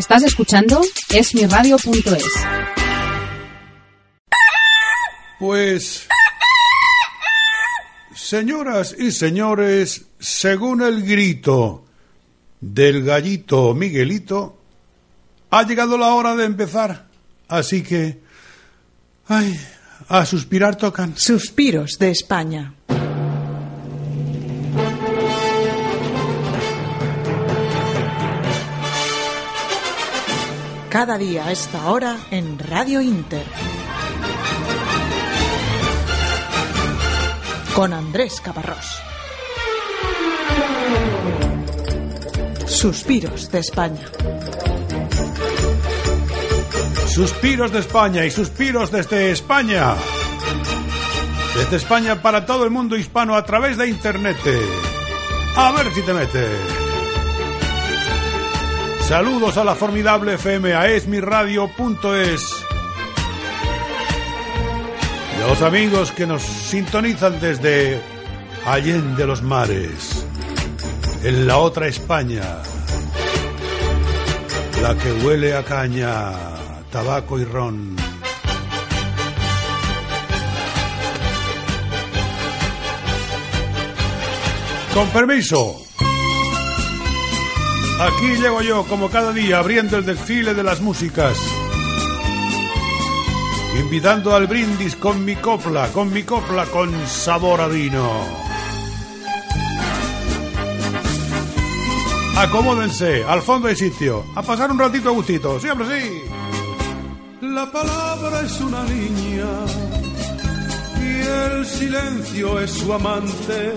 Estás escuchando esmiradio.es. Pues, señoras y señores, según el grito del gallito Miguelito, ha llegado la hora de empezar. Así que, ay, a suspirar tocan. Suspiros de España. Cada día a esta hora en Radio Inter. Con Andrés Caparrós. Suspiros de España. Suspiros de España y suspiros desde España. Desde España para todo el mundo hispano a través de Internet. A ver si te metes. Saludos a la formidable FM, a esmiradio.es. Y a los amigos que nos sintonizan desde Allende los Mares, en la otra España, la que huele a caña, tabaco y ron. Con permiso. Aquí llego yo, como cada día, abriendo el desfile de las músicas. Invitando al brindis con mi copla, con mi copla con sabor a vino. Acomódense, al fondo hay sitio. A pasar un ratito a gustito, siempre sí. La palabra es una niña y el silencio es su amante.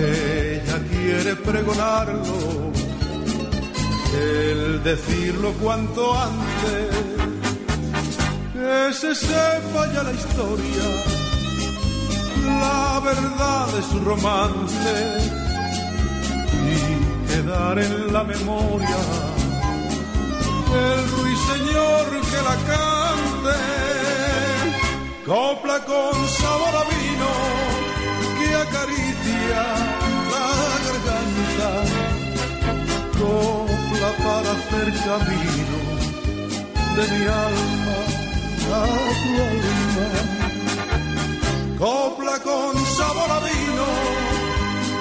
Ella quiere pregonarlo, el decirlo cuanto antes, que se sepa ya la historia, la verdad de su romance y quedar en la memoria el ruiseñor que la cante, copla con sabor a vino que acaricia la garganta, para hacer camino de mi alma a tu alma, copla con sabor a vino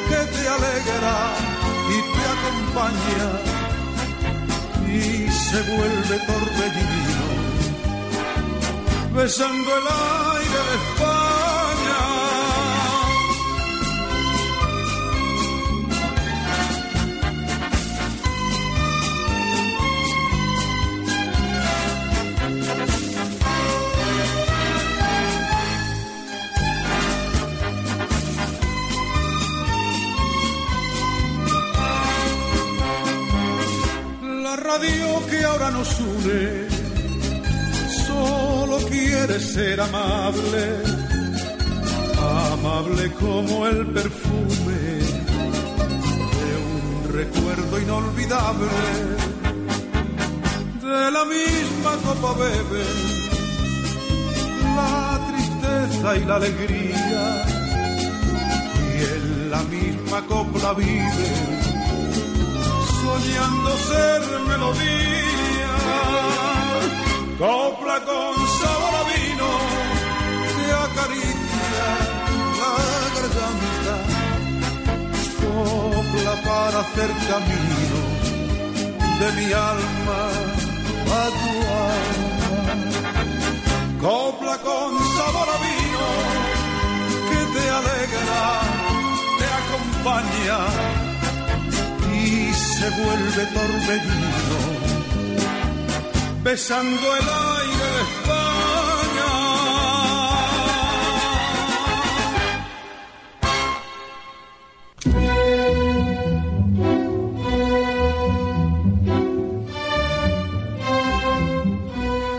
que te alegra y te acompaña y se vuelve torbellino, besando el aire de España. Radio que ahora nos une solo quiere ser amable, amable como el perfume de un recuerdo inolvidable. De la misma copa bebe la tristeza y la alegría y en la misma copla vive ser melodía, copla con sabor a vino que acaricia la garganta, copla para hacer camino de mi alma a tu alma, copla con sabor a vino que te alegra, te acompaña se vuelve torbellino, besando el aire de España.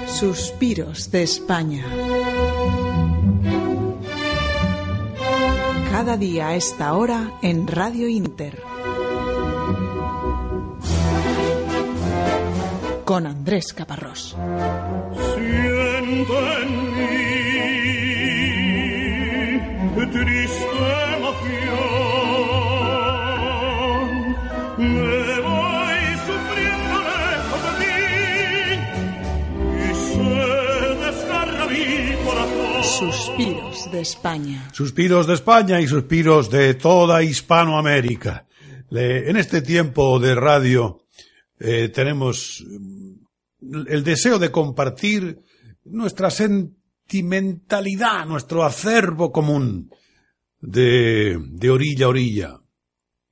Suspiros de España. Cada día a esta hora en Radio Inter. Con Andrés Caparrós. Siento en mí triste emoción. Me voy sufriendo lejos de ti y se desgarra mi corazón. Suspiros de España. Suspiros de España y suspiros de toda Hispanoamérica. Le- en este tiempo de radio eh, tenemos mm, el deseo de compartir nuestra sentimentalidad, nuestro acervo común de, de orilla a orilla.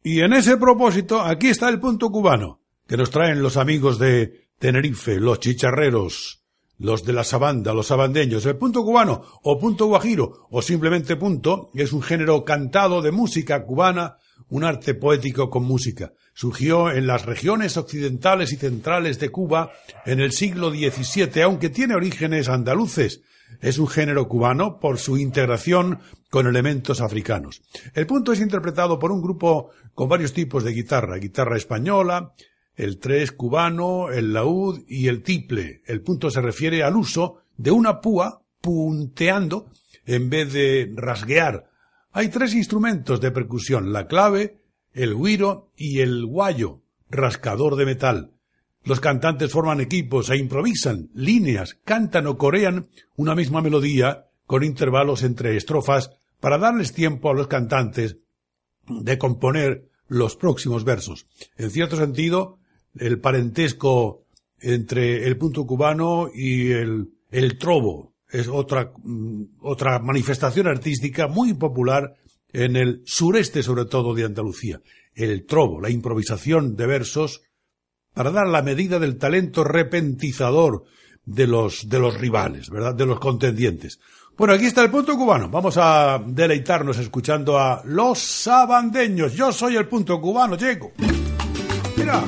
Y en ese propósito, aquí está el punto cubano, que nos traen los amigos de Tenerife, los chicharreros, los de la sabanda, los sabandeños. El punto cubano, o punto guajiro, o simplemente punto, es un género cantado de música cubana, un arte poético con música. Surgió en las regiones occidentales y centrales de Cuba en el siglo XVII, aunque tiene orígenes andaluces. Es un género cubano por su integración con elementos africanos. El punto es interpretado por un grupo con varios tipos de guitarra, guitarra española, el tres cubano, el laúd y el tiple. El punto se refiere al uso de una púa punteando en vez de rasguear. Hay tres instrumentos de percusión, la clave, el güiro y el guayo, rascador de metal. Los cantantes forman equipos e improvisan líneas, cantan o corean una misma melodía con intervalos entre estrofas para darles tiempo a los cantantes de componer los próximos versos. En cierto sentido, el parentesco entre el punto cubano y el, el trobo es otra, mm, otra manifestación artística muy popular en el sureste, sobre todo de Andalucía. El trobo, la improvisación de versos para dar la medida del talento repentizador de los, de los rivales, ¿verdad? De los contendientes. Bueno, aquí está el punto cubano. Vamos a deleitarnos escuchando a los sabandeños. Yo soy el punto cubano, llego. Mira.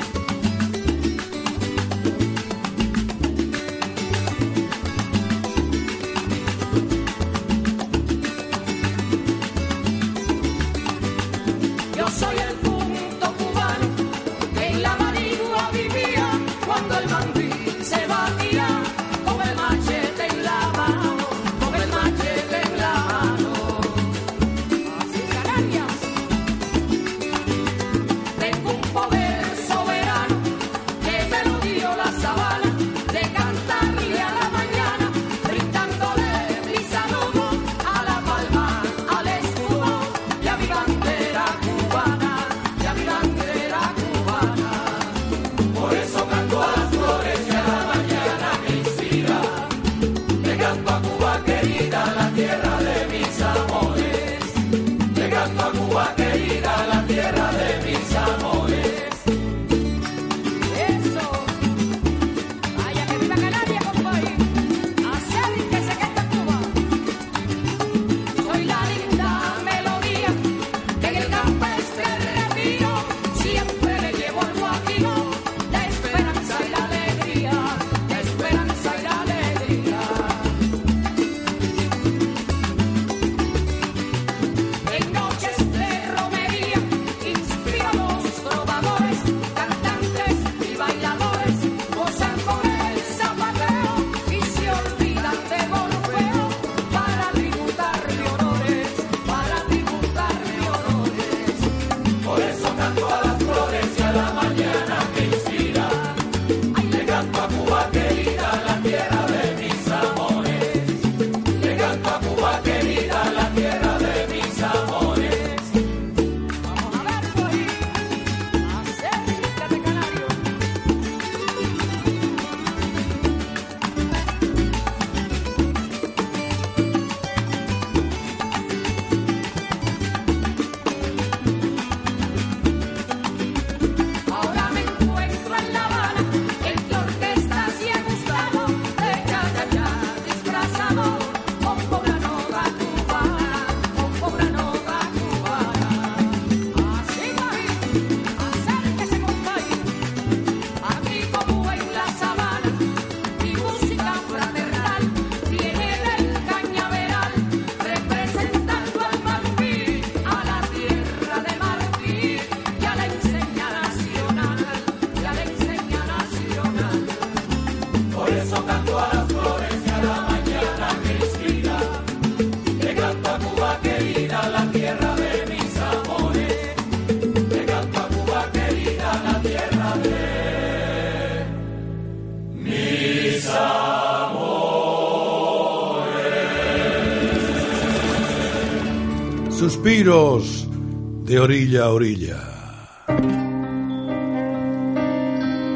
De orilla a orilla.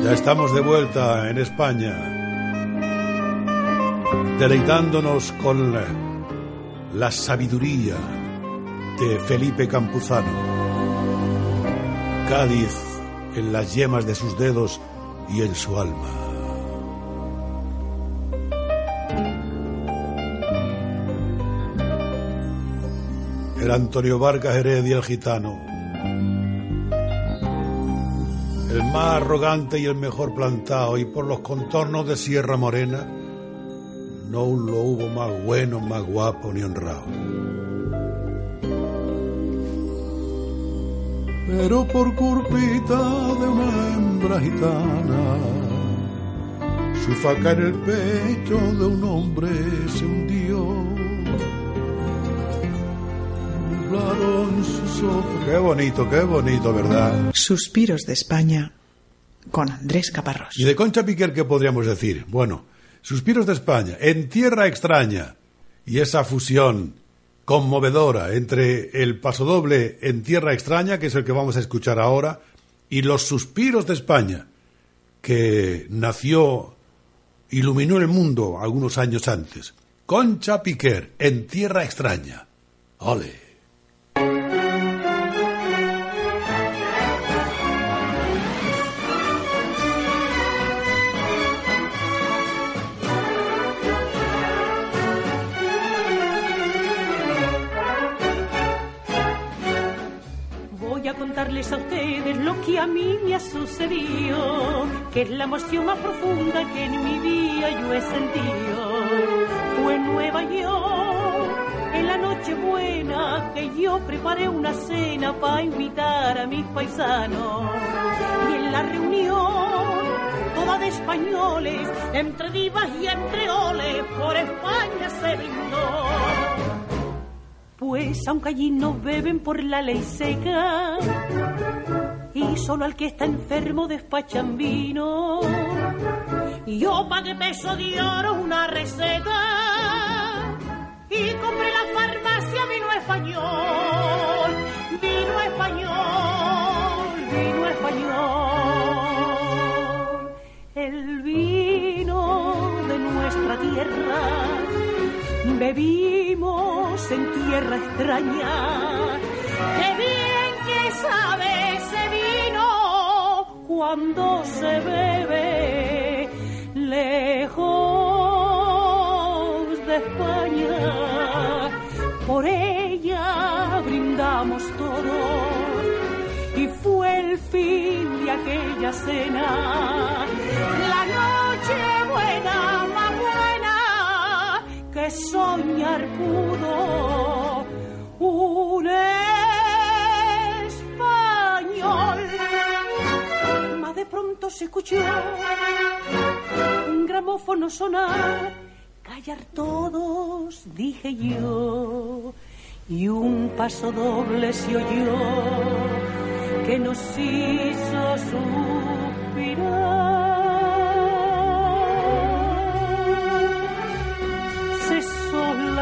Ya estamos de vuelta en España, deleitándonos con la, sabiduría de Felipe Campuzano. Cádiz en las yemas de sus dedos y en su alma. El Antonio Vargas Heredia el gitano. El más arrogante y el mejor plantado, y por los contornos de Sierra Morena, no lo hubo más bueno, más guapo ni honrado. Pero por culpita de una hembra gitana, su faca en el pecho de un hombre se hundió. Ojos. Qué bonito, qué bonito, ¿verdad? Suspiros de España con Andrés Caparrós. ¿Y de Concha Piquer qué podríamos decir? Bueno, Suspiros de España, en tierra extraña, y esa fusión conmovedora entre el pasodoble en tierra extraña, que es el que vamos a escuchar ahora, y los suspiros de España, que nació, iluminó el mundo algunos años antes. Concha Piquer, en tierra extraña. ¡Ole! Contarles a ustedes lo que a mí me ha sucedido, que es la emoción más profunda que en mi vida yo he sentido. Fue en Nueva York, en la noche buena, que yo preparé una cena para invitar a mis paisanos. Y en la reunión, toda de españoles, entre divas y entre oles, por España se brindó. Pues aunque allí no beben por la ley seca y solo al que está enfermo despachan vino, yo pagué peso de oro una receta y compré la farmacia vino español, vino español, vino español. El vino de nuestra tierra en tierra extraña. Qué bien que sabe ese vino cuando se bebe lejos de España. Por ella brindamos todos y fue el fin de aquella cena. La soñar pudo un español. Mas de pronto se escuchó un gramófono sonar, callar todos, dije yo, y un paso doble se oyó que nos hizo suspirar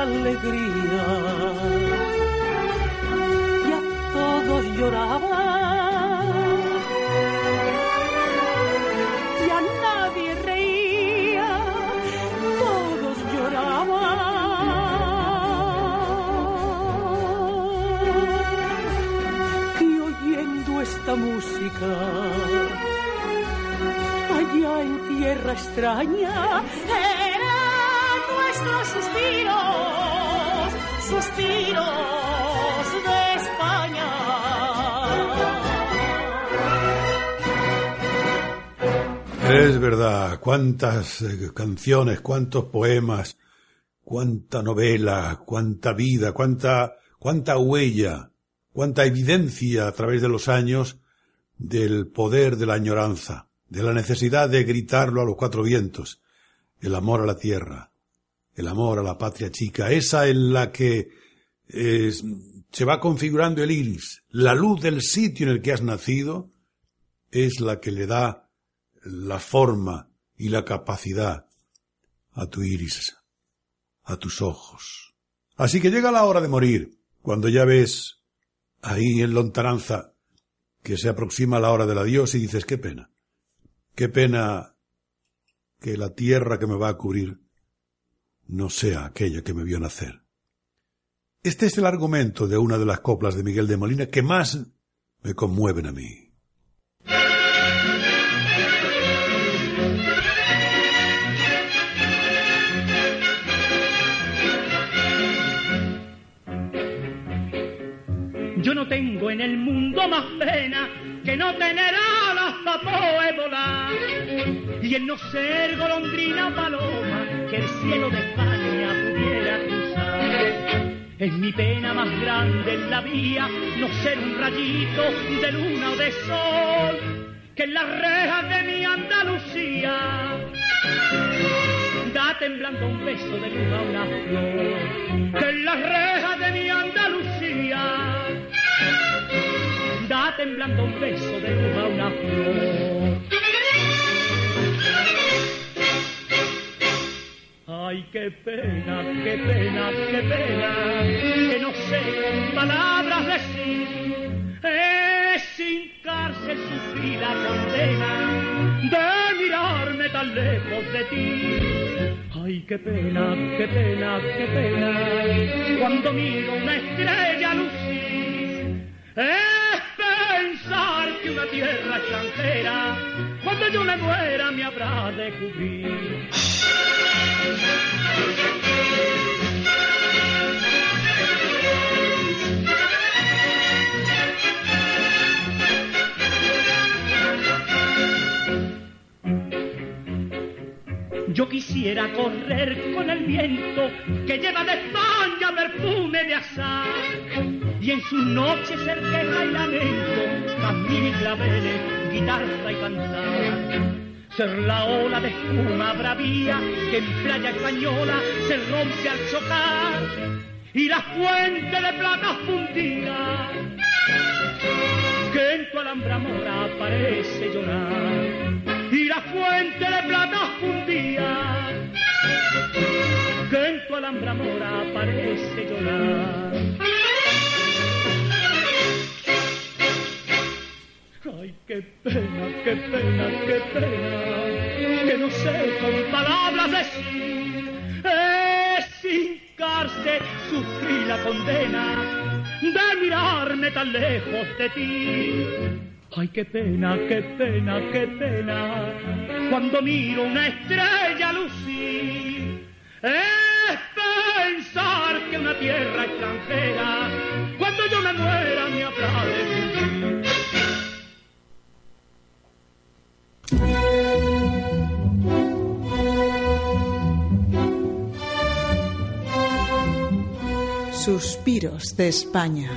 alegría. Ya todos lloraban. Ya nadie reía. Todos lloraban. Y oyendo esta música allá en tierra extraña eran nuestros suspiros, Es verdad, cuántas eh, canciones, cuántos poemas, cuánta novela, cuánta vida, cuánta, cuánta huella, cuánta evidencia a través de los años del poder de la añoranza, de la necesidad de gritarlo a los cuatro vientos, el amor a la tierra, el amor a la patria chica, esa en la que eh, se va configurando el iris, la luz del sitio en el que has nacido, es la que le da la forma y la capacidad a tu iris, a tus ojos. Así que llega la hora de morir, Cuando ya ves ahí en lontananza que se aproxima la hora del adiós y dices, qué pena, qué pena que la tierra que me va a cubrir no sea aquella que me vio nacer. Este es el argumento de una de las coplas de Miguel de Molina que más me conmueven a mí. Yo no tengo en el mundo más pena que no tener alas para volar y el no ser golondrina paloma que el cielo de España pudiera cruzar. Es mi pena más grande en la vía no ser un rayito de luna o de sol que en las rejas de mi Andalucía da temblando un beso de luna a una flor que en las rejas de mi Andalucía da temblando un beso de luna a una flor Ay, qué pena, qué pena, qué pena, que no sé palabras decir. Es sin cárcel sufrir la condena de mirarme tan lejos de ti. Ay, qué pena, qué pena, qué pena, cuando miro una estrella lucir. Es pensar que una tierra extranjera, cuando yo me muera, me habrá de cubrir. Yo quisiera correr con el viento que lleva de España perfume de azar. Y en sus noches ser queja y lamento, y claveles, guitarra y cantar ser la ola de espuma bravía que en playa española se rompe al chocar y la fuente de plata fundida que en tu alhambra mora parece llorar y la fuente de plata fundida que en tu alhambra mora parece llorar pena, qué pena, qué pena, que no sé con palabras decir. Es sin cárcel sufrí la condena de mirarme tan lejos de ti. Ay, qué pena, qué pena, qué pena, cuando miro una estrella lucir. Es pensar que una tierra extranjera, cuando yo me muera, me habrá Suspiros de España.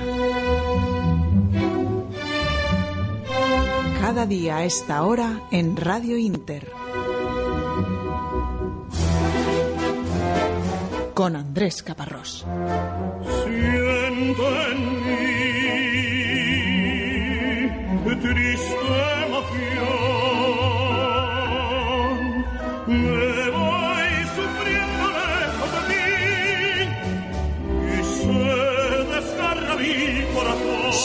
Cada día a esta hora en Radio Inter. Con Andrés Caparrós. Siento en mí triste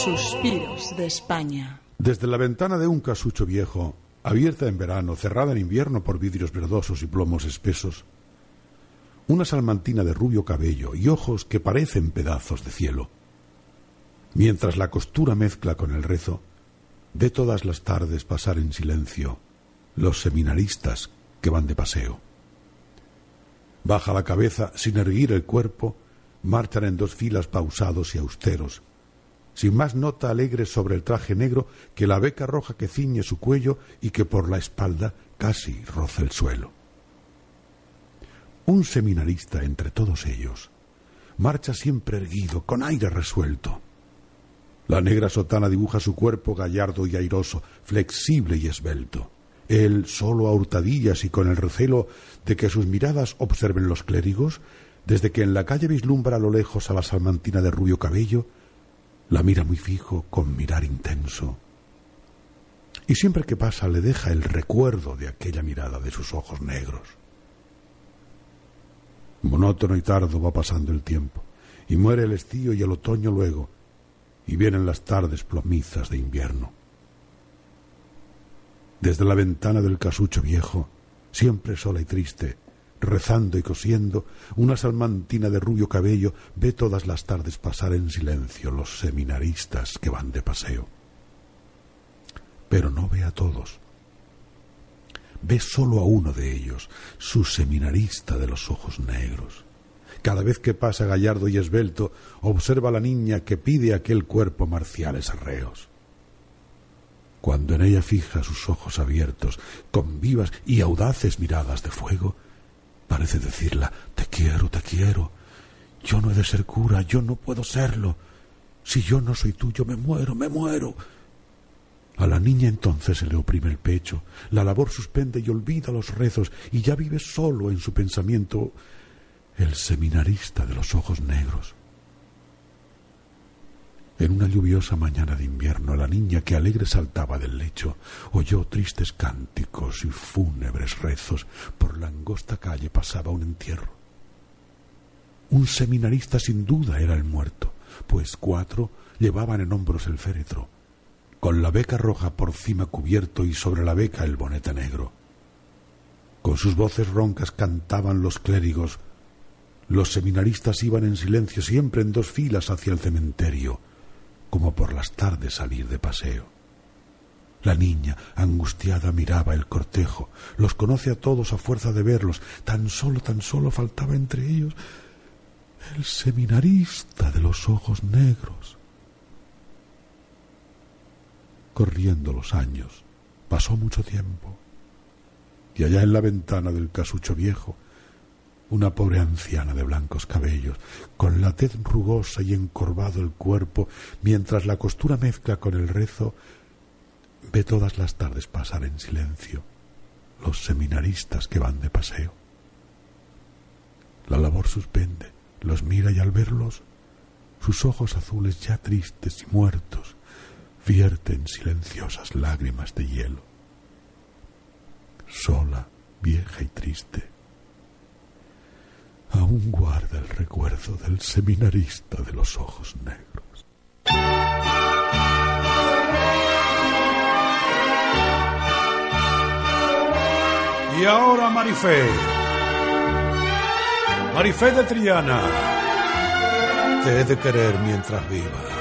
Suspiros de España. Desde la ventana de un casucho viejo, abierta en verano, cerrada en invierno por vidrios verdosos y plomos espesos, una salmantina de rubio cabello y ojos que parecen pedazos de cielo. Mientras la costura mezcla con el rezo, ve todas las tardes pasar en silencio los seminaristas que van de paseo. Baja la cabeza sin erguir el cuerpo, marchan en dos filas pausados y austeros, sin más nota alegre sobre el traje negro que la beca roja que ciñe su cuello y que por la espalda casi roza el suelo. Un seminarista entre todos ellos marcha siempre erguido, con aire resuelto. La negra sotana dibuja su cuerpo gallardo y airoso, flexible y esbelto. Él, solo a hurtadillas y con el recelo de que sus miradas observen los clérigos, desde que en la calle vislumbra a lo lejos a la salmantina de rubio cabello, la mira muy fijo, con mirar intenso. Y siempre que pasa le deja el recuerdo de aquella mirada de sus ojos negros. Monótono y tardo va pasando el tiempo, y muere el estío y el otoño luego, y vienen las tardes plomizas de invierno. Desde la ventana del casucho viejo, siempre sola y triste, rezando y cosiendo, una salmantina de rubio cabello ve todas las tardes pasar en silencio los seminaristas que van de paseo. Pero no ve a todos. Ve solo a uno de ellos, su seminarista de los ojos negros. Cada vez que pasa gallardo y esbelto, observa a la niña que pide aquel cuerpo marciales arreos. Cuando en ella fija sus ojos abiertos, con vivas y audaces miradas de fuego, parece decirla, te quiero, te quiero. Yo no he de ser cura, yo no puedo serlo. Si yo no soy tuyo, me muero, me muero. A la niña entonces se le oprime el pecho, la labor suspende y olvida los rezos, y ya vive solo en su pensamiento el seminarista de los ojos negros. En una lluviosa mañana de invierno, la niña que alegre saltaba del lecho oyó tristes cánticos y fúnebres rezos. Por la angosta calle pasaba un entierro. Un seminarista sin duda era el muerto, pues cuatro llevaban en hombros el féretro, con la beca roja por cima cubierto y sobre la beca el bonete negro. Con sus voces roncas cantaban los clérigos. Los seminaristas iban en silencio siempre en dos filas hacia el cementerio como por las tardes salir de paseo. La niña, angustiada, miraba el cortejo, los conoce a todos a fuerza de verlos, tan solo, tan solo faltaba entre ellos el seminarista de los ojos negros. Corriendo los años, pasó mucho tiempo, y allá en la ventana del casucho viejo, una pobre anciana de blancos cabellos, con la tez rugosa y encorvado el cuerpo, mientras la costura mezcla con el rezo, ve todas las tardes pasar en silencio los seminaristas que van de paseo. La labor suspende, los mira y al verlos, sus ojos azules ya tristes y muertos, vierten silenciosas lágrimas de hielo. Sola, vieja y triste, aún guarda el recuerdo del seminarista de los ojos negros. Y ahora Marifé. Marifé de Triana. Te he de querer mientras viva.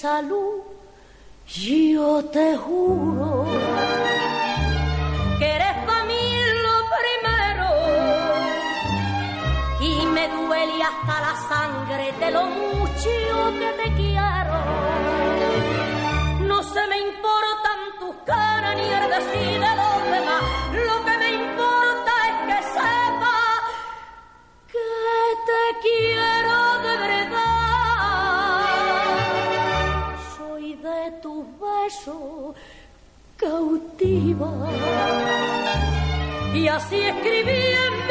Salud yo te juro que eres para mí lo primero. Y me duele hasta la sangre de lo mucho que te quiero. No se me importan tus caras ni el decir de los demás, lo que me importa es que sepa que te quiero cautiva. Y así escribí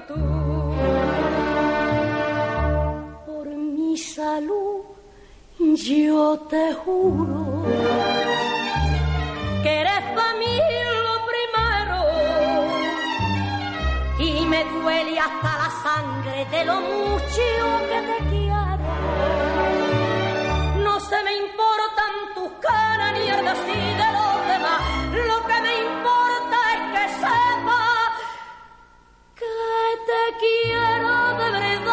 tú. Por mi salud yo te juro que eres para mí lo primero y me duele hasta la sangre de lo mucho que te quiero. No se me importan tus caras ni el decir te quiero de verdad.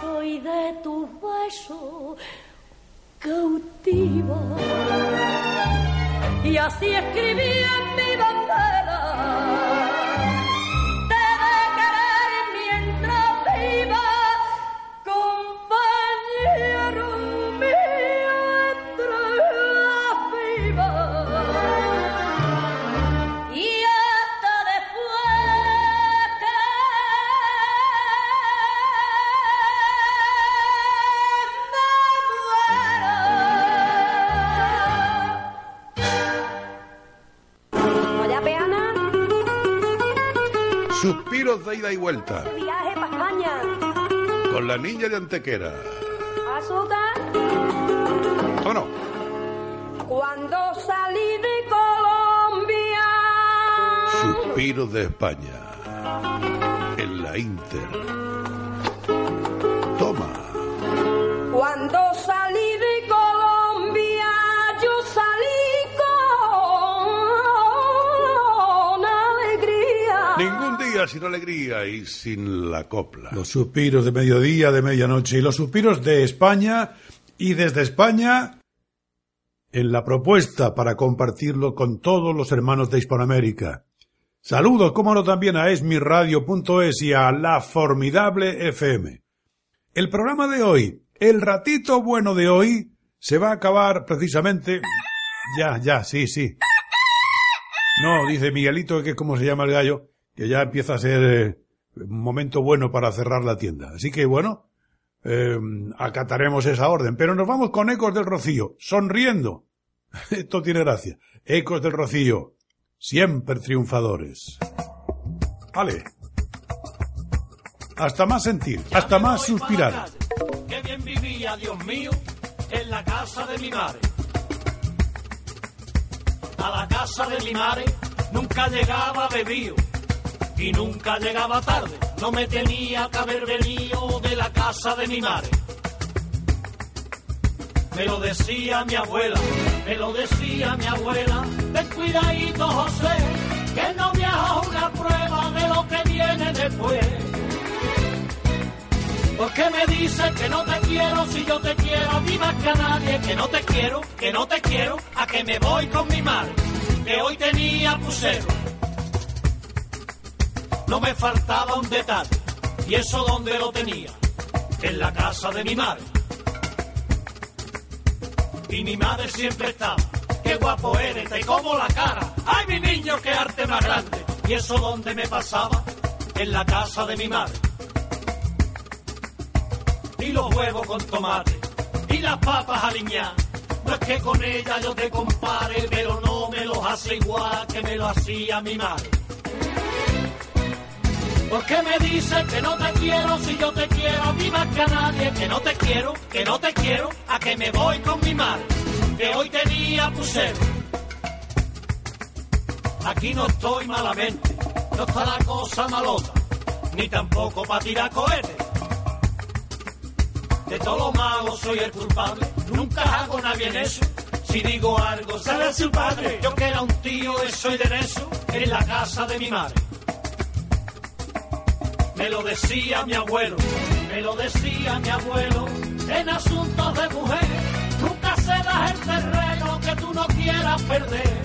Soy de tus besos cautiva. Y así escribí en mi bandera. De ida y vuelta. viaje. Con la niña de Antequera. Azúcar, ¿O no? cuando salí de Colombia. Suspiros de España. En la Inter. Sin alegría y sin la copla. Los suspiros de mediodía, de medianoche y los suspiros de España y desde España en la propuesta para compartirlo con todos los hermanos de Hispanoamérica. Saludos, como no, también a esmiradio.es y a la formidable FM. El programa de hoy, el ratito bueno de hoy, se va a acabar precisamente... Ya, ya, sí, sí. No, dice Miguelito, que es como se llama el gallo, que ya empieza a ser eh, un momento bueno para cerrar la tienda. Así que bueno, eh, acataremos esa orden. Pero nos vamos con Ecos del Rocío, sonriendo. Esto tiene gracia. Ecos del Rocío, siempre triunfadores. Vale. Hasta más sentir, hasta más suspirar. Qué bien vivía, Dios mío, en la casa de mi madre. A la casa de mi madre nunca llegaba bebido y nunca llegaba tarde. No me tenía que haber venido de la casa de mi madre. Me lo decía mi abuela, me lo decía mi abuela. Ten cuidadito, José, que no viaja una prueba de lo que viene después. ¿Por qué me dices que no te quiero si yo te quiero a ti más que a nadie? Que no te quiero, que no te quiero, a que me voy con mi madre, que hoy tenía pusero. No me faltaba un detalle, y eso donde lo tenía, en la casa de mi madre. Y mi madre siempre estaba, qué guapo eres, te como la cara, ay mi niño, qué arte más grande. Y eso donde me pasaba, en la casa de mi madre y los huevos con tomate y las papas aliñadas. No es que con ella yo te compare, pero no me los hace igual que me lo hacía mi madre. ¿Por qué me dices que no te quiero si yo te quiero a ti más que a nadie? Que no te quiero, que no te quiero, a que me voy con mi madre, que hoy tenía pusero. Aquí no estoy malamente, no está la cosa malota, ni tampoco para tirar cohetes. De todo lo malo soy el culpable, nunca hago nada bien eso. Si digo algo, sale a su padre. Yo que era un tío, eso y de eso, en la casa de mi madre. Me lo decía mi abuelo, me lo decía mi abuelo, en asuntos de mujer, nunca cedas el terreno que tú no quieras perder.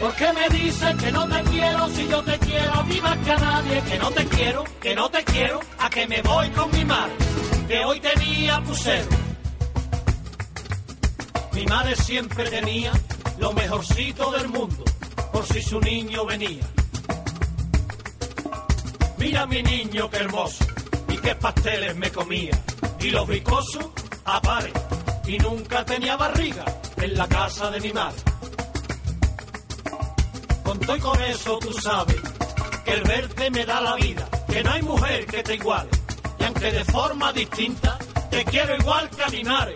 ¿Por qué me dices que no te quiero si yo te quiero más que a nadie? Que no te quiero, que no te quiero, a que me voy con mi madre, que hoy tenía pusero. Mi madre siempre tenía lo mejorcito del mundo, por si su niño venía. Mira mi niño, qué hermoso, y qué pasteles me comía. Y los bicosos, a pares, y nunca tenía barriga en la casa de mi madre. Con todo y con eso tú sabes que el verte me da la vida, que no hay mujer que te iguale. Y aunque de forma distinta, te quiero igual que a mi madre.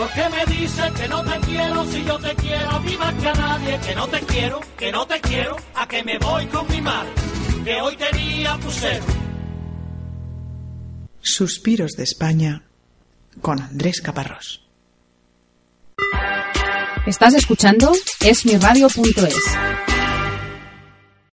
¿Por qué me dices que no te quiero si yo te quiero a ti más que a nadie? Que no te quiero, que no te quiero, a que me voy con mi madre, que hoy tenía pusero. Suspiros de España con Andrés Caparrós. Estás escuchando esmiradio.es.